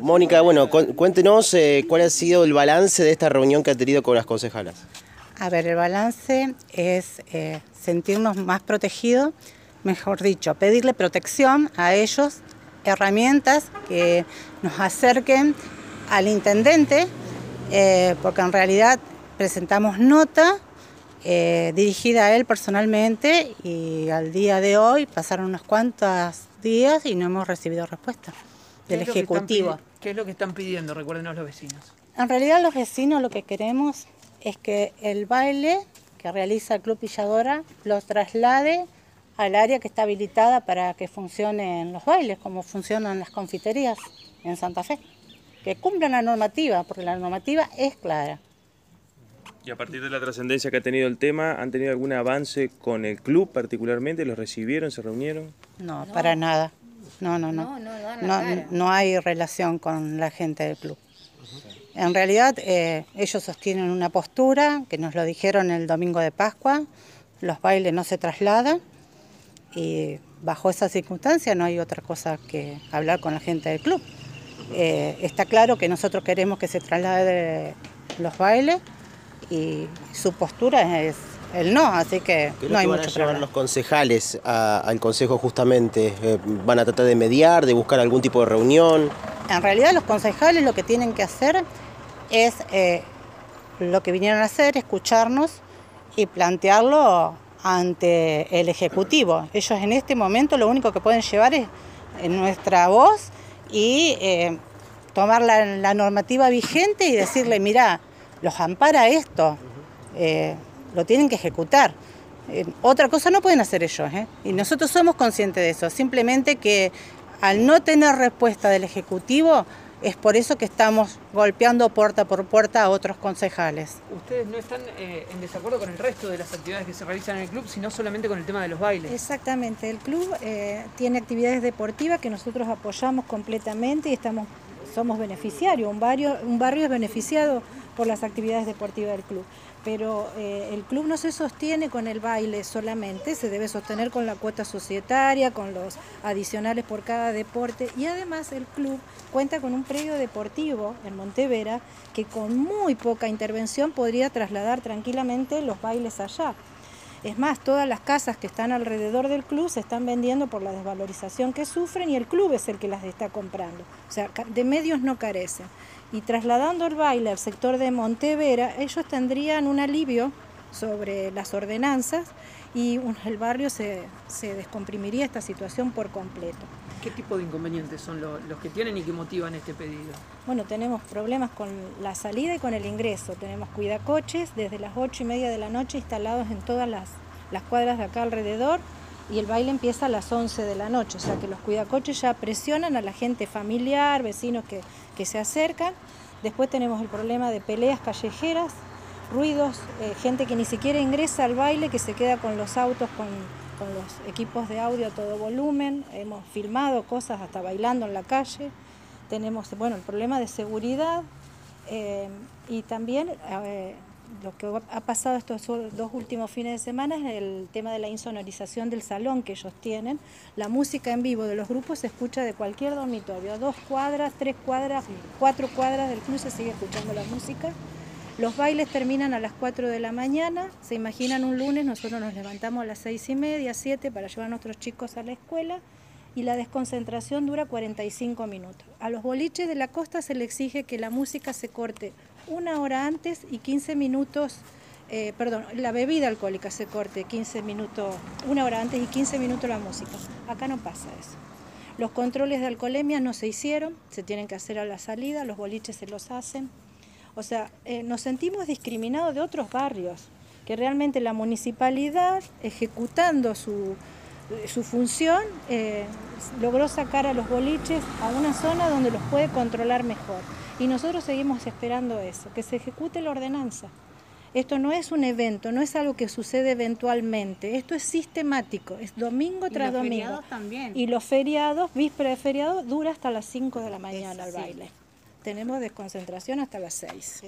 Mónica, bueno, cuéntenos eh, cuál ha sido el balance de esta reunión que ha tenido con las concejalas. A ver, el balance es eh, sentirnos más protegidos, mejor dicho, pedirle protección a ellos, herramientas que nos acerquen al intendente, eh, porque en realidad presentamos nota dirigida a él personalmente y al día de hoy pasaron unos cuantos días y no hemos recibido respuesta del Ejecutivo. ¿Qué es lo que están pidiendo? Recuérdenos los vecinos. En realidad los vecinos lo que queremos es que el baile que realiza el Club Pilladora lo traslade al área que está habilitada para que funcionen los bailes, como funcionan las confiterías en Santa Fe. Que cumplan la normativa, porque la normativa es clara. Y a partir de la trascendencia que ha tenido el tema, ¿han tenido algún avance con el club particularmente? ¿Los recibieron, se reunieron? No, para nada. No, no, no. No, hay relación con la gente del club. En realidad eh, ellos sostienen una postura, que nos lo dijeron el domingo de Pascua, los bailes no se trasladan y bajo esa circunstancia no hay otra cosa que hablar con la gente del club. Eh, está claro que nosotros queremos que se traslade los bailes y su postura es el no, así que no hay van a los concejales al consejo justamente? Eh, ¿Van a tratar de mediar, de buscar algún tipo de reunión? En realidad los concejales lo que tienen que hacer es eh, lo que vinieron a hacer, escucharnos y plantearlo ante el Ejecutivo. Ellos en este momento lo único que pueden llevar es nuestra voz y eh, tomar la, normativa vigente y decirle, mira, los ampara esto lo tienen que ejecutar. Eh, otra cosa no pueden hacer ellos, ¿eh? y nosotros somos conscientes de eso, simplemente que al no tener respuesta del Ejecutivo, es por eso que estamos golpeando puerta por puerta a otros concejales. Ustedes no están eh, en desacuerdo con el resto de las actividades que se realizan en el club, sino solamente con el tema de los bailes. Exactamente, el club tiene actividades deportivas que nosotros apoyamos completamente y estamos, somos beneficiarios, un barrio, un barrio es beneficiado por las actividades deportivas del club pero eh, el club no se sostiene con el baile solamente, se debe sostener con la cuota societaria, con los adicionales por cada deporte y además el club cuenta con un predio deportivo en Montevera que con muy poca intervención podría trasladar tranquilamente los bailes allá. Es más, todas las casas que están alrededor del club se están vendiendo por la desvalorización que sufren y el club es el que las está comprando. O sea, de medios no carecen. Y trasladando el baile al sector de Montevera, ellos tendrían un alivio sobre las ordenanzas y el barrio se, descomprimiría esta situación por completo. ¿Qué tipo de inconvenientes son los que tienen y que motivan este pedido? Bueno, tenemos problemas con la salida y con el ingreso. Tenemos cuidacoches desde las ocho y media de la noche instalados en todas las, cuadras de acá alrededor y el baile empieza a las 11 de la noche, o sea que los cuidacoches ya presionan a la gente familiar, vecinos que, que se acercan. Después tenemos el problema de peleas callejeras, ruidos, eh, gente que ni siquiera ingresa al baile, que se queda con los autos, con, los equipos de audio a todo volumen. Hemos filmado cosas hasta bailando en la calle. Tenemos, bueno, el problema de seguridad eh, y también eh, lo que ha pasado estos dos últimos fines de semana es el tema de la insonorización del salón que ellos tienen. La música en vivo de los grupos se escucha de cualquier dormitorio, dos cuadras, tres cuadras, cuatro cuadras del club se sigue escuchando la música. Los bailes terminan a las 4 de la mañana, se imaginan un lunes, nosotros nos levantamos a las seis y media, 7 para llevar a nuestros chicos a la escuela y la desconcentración dura 45 minutos. A los boliches de la costa se le exige que la música se corte una hora antes y 15 minutos, eh, perdón, la bebida alcohólica se corte 15 minutos, una hora antes y 15 minutos la música. Acá no pasa eso. Los controles de alcoholemia no se hicieron, se tienen que hacer a la salida, los boliches se los hacen. O sea, eh, nos sentimos discriminados de otros barrios, que realmente la municipalidad, ejecutando su, función, eh, logró sacar a los boliches a una zona donde los puede controlar mejor. Y nosotros seguimos esperando eso, que se ejecute la ordenanza. Esto no es un evento, no es algo que sucede eventualmente, esto es sistemático, es domingo tras y los domingo. Feriados también. Y los feriados, víspera de feriado, dura hasta las 5 de la mañana el baile tenemos desconcentración hasta las 6.